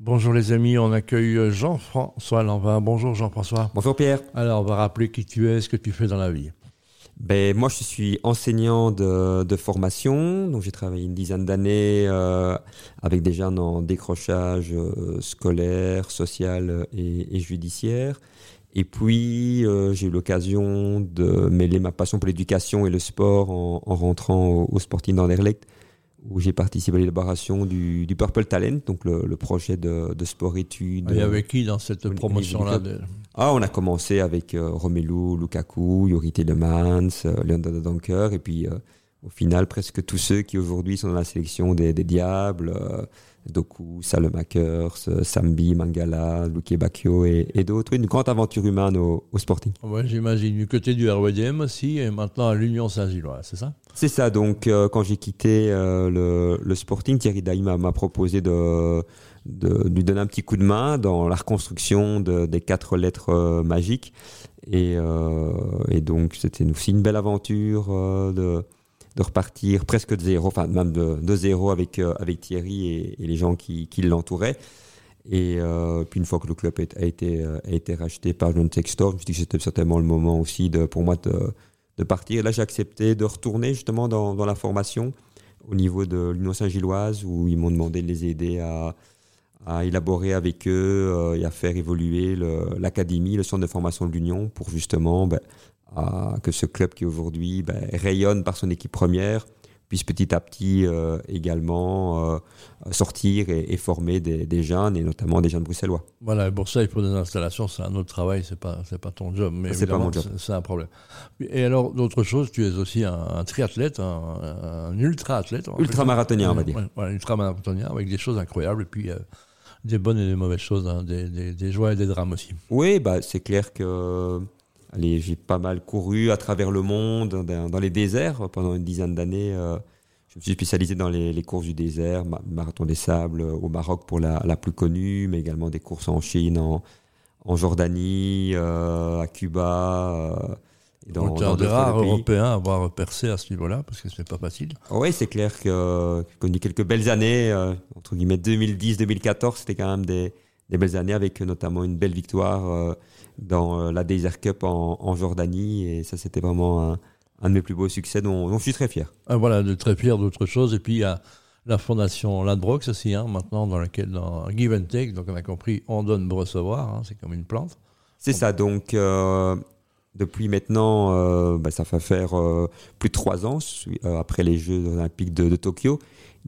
Bonjour les amis, on accueille Jean-François Lanvin. Bonjour Jean-François. Bonjour Pierre. Alors on va rappeler qui tu es, ce que tu fais dans la vie. Ben, moi, je suis enseignant de, formation. Donc, j'ai travaillé une dizaine d'années euh, avec des jeunes en décrochage euh, scolaire, social et, judiciaire. Et puis, euh, j'ai eu l'occasion de mêler ma passion pour l'éducation et le sport en, rentrant au, au Sporting d'Anderlecht où j'ai participé à l'élaboration du, Purple Talent, donc le, projet de, sport-études. Et avec qui dans cette promotion-là ah, On a commencé avec euh, Romelu Lukaku, Yuri Telemans, euh, Leandro Donker, et puis euh, au final, presque tous ceux qui aujourd'hui sont dans la sélection des, Diables, euh, Doku, Salemakers, Sambi, Mangala, Luke Bacchio et, d'autres. Une grande aventure humaine au, Sporting. Ouais, j'imagine. Du côté du RWDM aussi, et maintenant à l'Union Saint-Gilloise, c'est ça? C'est ça. Donc, euh, quand j'ai quitté euh, le, Sporting, Thierry Daïma m'a proposé de, de, lui donner un petit coup de main dans la reconstruction des quatre lettres magiques. Et, et donc, c'était aussi une belle aventure de de repartir presque de zéro, enfin même de, zéro avec, euh, avec Thierry et, les gens qui, qui l'entouraient. Et euh, puis une fois que le club a été, euh, a été racheté par John Textor, je me suis dit que c'était certainement le moment aussi de, pour moi de, de partir. Et là, j'ai accepté de retourner justement dans, dans la formation au niveau de l'Union Saint-Gilloise où ils m'ont demandé de les aider à, à élaborer avec eux et à faire évoluer l'académie, le, centre de formation de l'Union pour justement ben, que ce club qui aujourd'hui ben, rayonne par son équipe première puisse petit à petit euh, également euh, sortir et, former des, jeunes et notamment des jeunes bruxellois. Voilà, pour ça il faut des installations, c'est un autre travail, c'est pas c'est pas ton job, mais c'est pas mon job, c'est un problème. Et alors d'autres choses, tu es aussi un, triathlète, un, ultra athlète, ultra marathonien on va dire, ouais, ultra marathonien avec des choses incroyables et puis euh, des bonnes et des mauvaises choses, hein, des, des, des, joies et des drames aussi. Oui, bah c'est clair que Allez, j'ai pas mal couru à travers le monde, dans, les déserts pendant une dizaine d'années. Euh, je me suis spécialisé dans les, courses du désert, marathon des sables euh, au Maroc pour la, plus connue, mais également des courses en Chine, en, Jordanie, euh, à Cuba. et dans, Donc, un rares Européens à avoir percé à ce niveau-là, parce que ce n'est pas facile. Oui, c'est clair que j'ai connu quelques belles années, entre guillemets 2010-2014, c'était quand même des, des, belles années avec notamment une belle victoire dans euh, la Desert Cup en, Jordanie. Et ça, c'était vraiment un, de mes plus beaux succès dont, je suis très fier. Ah, voilà, de très fier d'autres choses. Et puis, il y a la fondation Ladbrox aussi, hein, maintenant, dans laquelle, dans Give and Take, donc on a compris, on donne pour recevoir, hein, c'est comme une plante. C'est ça, donc euh, depuis maintenant, euh, bah, ça fait faire plus de trois ans, après les Jeux olympiques de, Tokyo.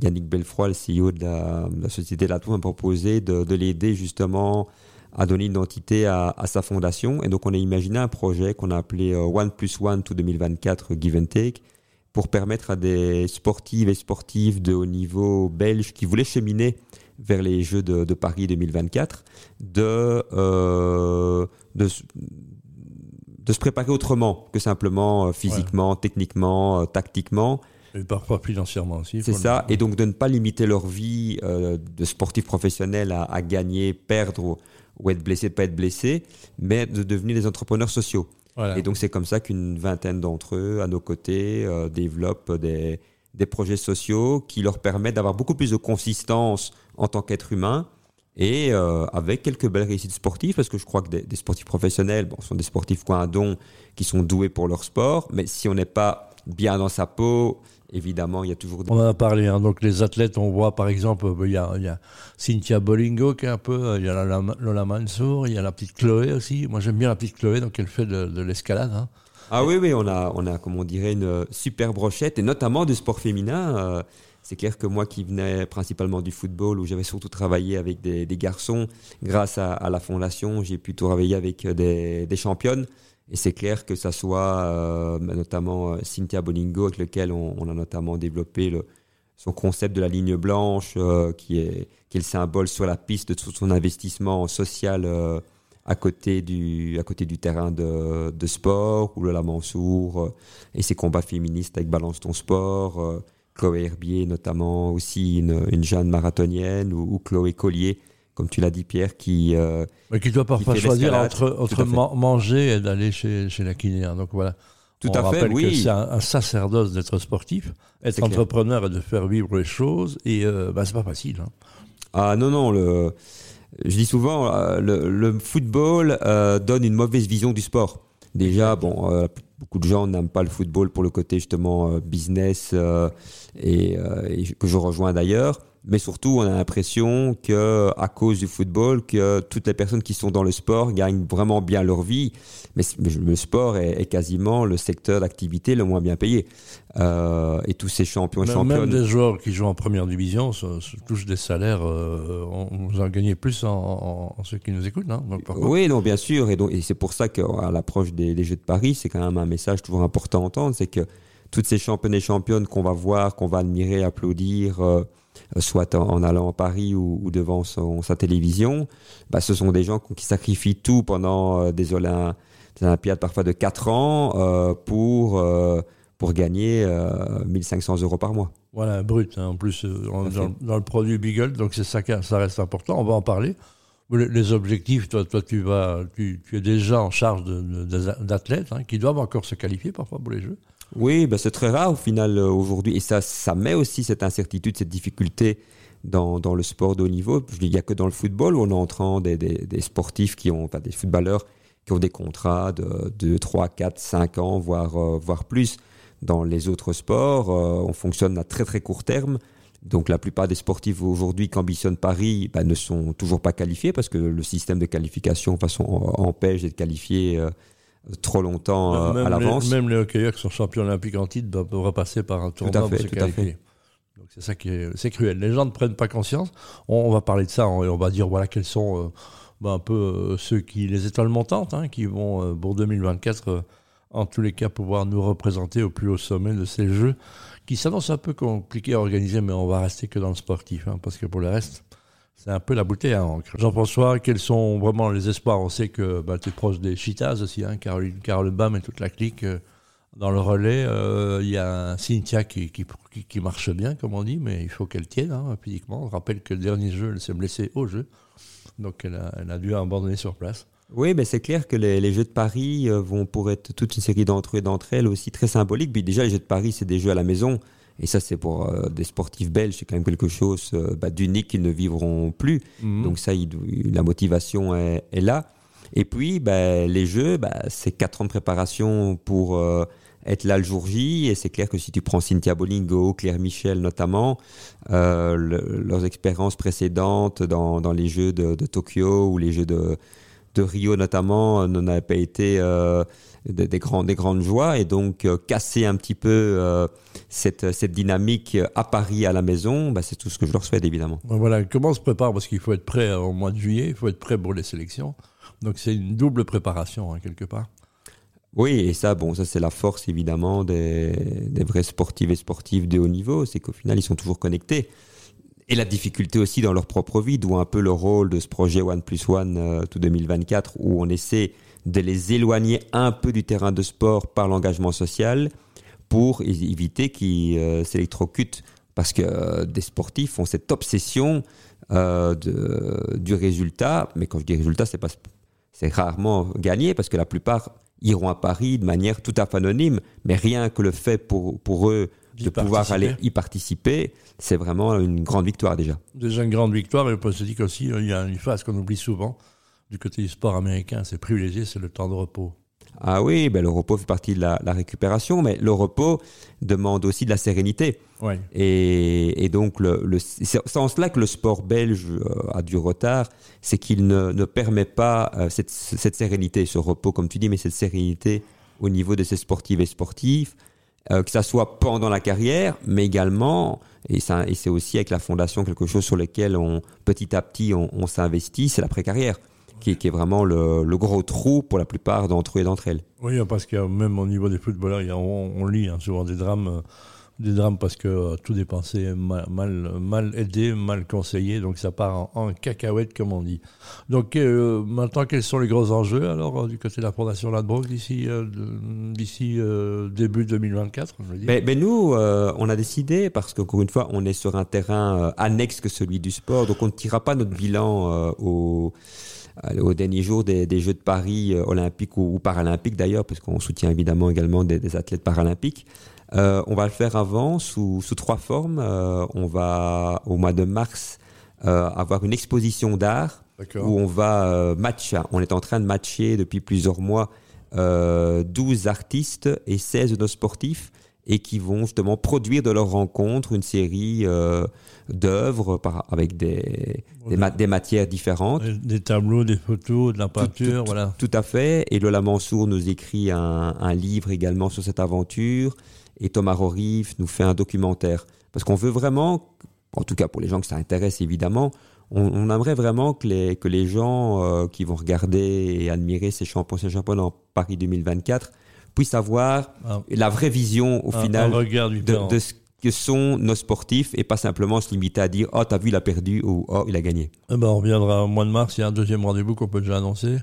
Yannick Belfroy, le CEO de la, société Latou, m'a proposé de, de l'aider justement a donné une identité à, sa fondation. Et donc, on a imaginé un projet qu'on a appelé euh, One Plus One to 2024 Give and Take pour permettre à des sportives et sportifs de haut niveau belges qui voulaient cheminer vers les Jeux de, Paris 2024 de, euh, de, de, se préparer autrement que simplement euh, physiquement, techniquement, tactiquement. Et parfois financièrement aussi. C'est ça, et donc de ne pas limiter leur vie de sportifs professionnels à, à gagner, perdre ou être blessé, pas être blessé, mais de devenir des entrepreneurs sociaux. Et donc c'est comme ça qu'une vingtaine d'entre eux, à nos côtés, euh, développent des, des, projets sociaux qui leur permettent d'avoir beaucoup plus de consistance en tant qu'être humain et euh, avec quelques belles réussites sportives, parce que je crois que des, sportifs professionnels bon, sont des sportifs qui ont un don, qui sont doués pour leur sport, mais si on n'est pas bien dans sa peau, évidemment, il y a toujours des... On en a parlé, hein. donc les athlètes, on voit par exemple, euh, il y a, il y a Cynthia Bolingo qui est un peu, euh, il y a Lola Mansour, il y a la petite Chloé aussi. Moi j'aime bien la petite Chloé, donc elle fait de, l'escalade. Hein. Ah oui, oui, on a, on a, comme on dirait, une super brochette, et notamment du sport féminin. Euh, c'est clair que moi qui venais principalement du football, où j'avais surtout travaillé avec des, garçons, grâce à, la fondation, j'ai pu travailler avec des, des championnes. Et c'est clair que ça soit euh, notamment euh, Cynthia Bolingo, avec lequel on, a notamment développé son concept de la ligne blanche, euh, qui, est, qui est le symbole sur la piste de tout son investissement social à, côté du, terrain de, sport, ou le Mansour, et ses combats féministes avec Balance ton sport. Chloé Herbier, notamment aussi une, une jeune marathonienne, ou, ou Chloé Collier, comme tu l'as dit Pierre, qui... Euh, qui doit parfois choisir entre, entre manger et d'aller chez, chez la kiné. Hein. Donc voilà. Tout à fait, oui. C'est un, sacerdoce d'être sportif, être entrepreneur et de faire vivre les choses, et euh, bah, c'est pas facile. Hein. Ah non, non, le, je dis souvent, euh, le, football euh, donne une mauvaise vision du sport. Déjà, bon, euh, beaucoup de gens n'aiment pas le football pour le côté justement business et, que je rejoins d'ailleurs. Mais surtout on a l'impression que à cause du football que toutes les personnes qui sont dans le sport gagnent vraiment bien leur vie. Mais le sport est, quasiment le secteur d'activité le moins bien payé. Euh, et tous ces champions et championnes même des joueurs qui jouent en première division se, touchent des salaires euh, on, vous en gagnez plus en, ceux qui nous écoutent non oui non bien sûr. Et donc et c'est pour ça qu'à l'approche des, des, Jeux de Paris c'est quand même un message toujours important à entendre c'est que toutes ces championnes et championnes qu'on va voir qu'on va admirer applaudir euh, soit en, allant à Paris ou, devant sa télévision, bah, ce sont des gens qui sacrifient tout pendant euh, des, Olympiades parfois de 4 ans euh, pour, pour gagner 1500 euros par mois. Voilà, brut, hein. en plus dans, le produit Beagle, donc ça, ça reste important, on va en parler. Les objectifs, toi, toi tu, es déjà en charge d'athlètes hein, qui doivent encore se qualifier parfois pour les Jeux. Oui, ben c'est très rare au final euh, aujourd'hui. Et ça, ça met aussi cette incertitude, cette difficulté dans, dans le sport de haut niveau. Il n'y a que dans le football où on entend des, des, des sportifs qui ont, enfin, des footballeurs qui ont des contrats de 2, 3, 4, 5 ans, voire, euh, voire plus. Dans les autres sports, euh, on fonctionne à très très court terme. Donc la plupart des sportifs aujourd'hui qui ambitionnent Paris ben, ne sont toujours pas qualifiés parce que le système de qualification façon, empêche d'être qualifié trop longtemps euh, à l'avance. Même les hockeyeurs qui sont champions olympiques en titre doivent repasser par un tournoi pour se qualifier. Donc c'est ça qui est, c'est cruel. Les gens ne prennent pas conscience. On, va parler de ça et on, va dire voilà quels sont euh, ben, un peu euh, ceux qui les étoiles montantes hein, qui vont pour 2024 en tous les cas pouvoir nous représenter au plus haut sommet de ces jeux qui s'annoncent un peu compliqués à organiser, mais on va rester que dans le sportif hein, parce que pour le reste c'est un peu la bouteille à encre. Jean-François, quels sont vraiment les espoirs? On sait que bah, tu es proche des Chitas aussi, hein, Caroline, Bam et toute la clique. Euh, dans le relais, euh, il y a Cynthia qui, qui, marche bien, comme on dit, mais il faut qu'elle tienne hein, physiquement. On rappelle que le dernier jeu, elle s'est blessée au jeu. Donc elle a, elle a dû abandonner sur place. Oui, mais c'est clair que les, Jeux de Paris euh, vont pour être toute une série d'entre eux et d'entre elles aussi très symboliques. Puis déjà, les Jeux de Paris, c'est des jeux à la maison. Et ça, c'est pour euh, des sportifs belges, c'est quand même quelque chose euh, bah, d'unique qu'ils ne vivront plus. Mhm. Donc ça, la motivation est, là. Et puis, bah, les Jeux, bah, c'est quatre ans de préparation pour euh, être là le jour J. Et c'est clair que si tu prends Cynthia Bolingo, Claire Michel notamment, leurs expériences précédentes dans, dans les Jeux de, de, Tokyo ou les Jeux de, de Rio notamment n'en avaient pas été des, des, des grandes joies et donc euh, casser un petit peu euh, cette, cette dynamique à Paris à la maison, bah, c'est tout ce que je leur souhaite évidemment. Voilà, comment on se prépare? Parce qu'il faut être prêt au mois de juillet, il faut être prêt pour les sélections. Donc c'est une double préparation hein, quelque part. Oui, et ça, bon, ça c'est la force évidemment des, des vrais sportifs et sportifs de haut niveau, c'est qu'au final ils sont toujours connectés. Et la difficulté aussi dans leur propre vie, d'où un peu le rôle de ce projet One Plus One euh, tout 2024, où on essaie de les éloigner un peu du terrain de sport par l'engagement social pour éviter qu'ils euh, s'électrocutent. Parce que euh, des sportifs ont cette obsession euh, du résultat, mais quand je dis résultat, c'est rarement gagné parce que la plupart iront à Paris de manière tout à fait anonyme, mais rien que le fait pour eux de pouvoir aller y participer, c'est vraiment une grande victoire déjà. Déjà une grande victoire, et on se dire qu'aussi, il y a une phase qu'on oublie souvent, du côté du sport américain, c'est privilégié, c'est le temps de repos. Ah oui, ben le repos fait partie de la, récupération, mais le repos demande aussi de la sérénité. Et, donc, le, c'est en cela que le sport belge euh, a du retard, c'est qu'il ne, permet pas euh, cette, sérénité, ce repos, comme tu dis, mais cette sérénité au niveau de ses sportifs et sportifs, euh, que ça soit pendant la carrière, mais également, et, c'est aussi avec la fondation quelque chose sur lequel on, petit à petit on, on s'investit, c'est l'après-carrière qui, est vraiment le, gros trou pour la plupart d'entre eux et d'entre elles. Oui, parce que même au niveau des footballeurs, on, lit hein, souvent des drames, euh, des drames parce que euh, tout dépensé, mal, mal, aidé, mal conseillé, donc ça part en, cacahuète, comme on dit. Donc euh, maintenant, quels sont les gros enjeux alors du côté de la Fondation Ladbrok d'ici d'ici début 2024 ben, ben, nous, on a décidé, parce qu'encore une fois, on est sur un terrain annexe que celui du sport, donc on ne tirera pas notre bilan au euh, dernier jour des, Jeux de Paris euh, olympiques ou, paralympiques d'ailleurs, parce qu'on soutient évidemment également des, athlètes paralympiques. Euh, on va le faire avant sous, trois formes. on va au mois de mars avoir une exposition d'art où on va matcher. On est en train de matcher depuis plusieurs mois 12 artistes et 16 de nos sportifs et qui vont justement produire de leur rencontre une série euh, d'œuvres avec des, des, matières différentes. Des tableaux, des photos, de la peinture, voilà. Tout à fait. Et Lola Mansour nous écrit un, un livre également sur cette aventure. Et Thomas Rorif nous fait un documentaire. Parce qu'on veut vraiment, en tout cas pour les gens que ça intéresse évidemment, on, aimerait vraiment que les, que les gens euh, qui vont regarder et admirer ces champions, ces champions en Paris 2024 puisse avoir ah. la vraie vision au final de, ce que sont nos sportifs et pas simplement se limiter à dire oh t'as vu il a perdu ou oh il a gagné. Eh ben, on reviendra au mois de mars, il y a un deuxième rendez-vous qu'on peut déjà annoncer.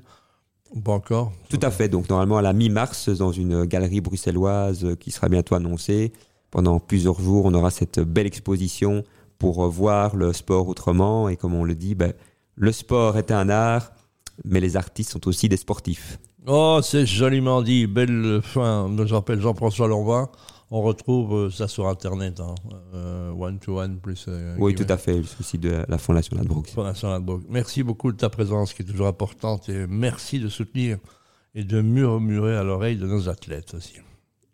Pas encore Tout à fait, donc normalement à la mi-mars dans une galerie bruxelloise qui sera bientôt annoncée. Pendant plusieurs jours on aura cette belle exposition pour voir le sport autrement et comme on le dit, ben, le sport est un art mais les artistes sont aussi des sportifs. Oh, c'est joliment dit. Belle fin. Je rappelle Jean-François Lanvin. On retrouve euh, ça sur Internet. Hein. Euh, one to one plus. Euh, oui, tout à fait. Le souci de la Fondation Ladbrokes. Fondation Ladbrokes. Merci beaucoup de ta présence qui est toujours importante et merci de soutenir et de murmurer à l'oreille de nos athlètes aussi.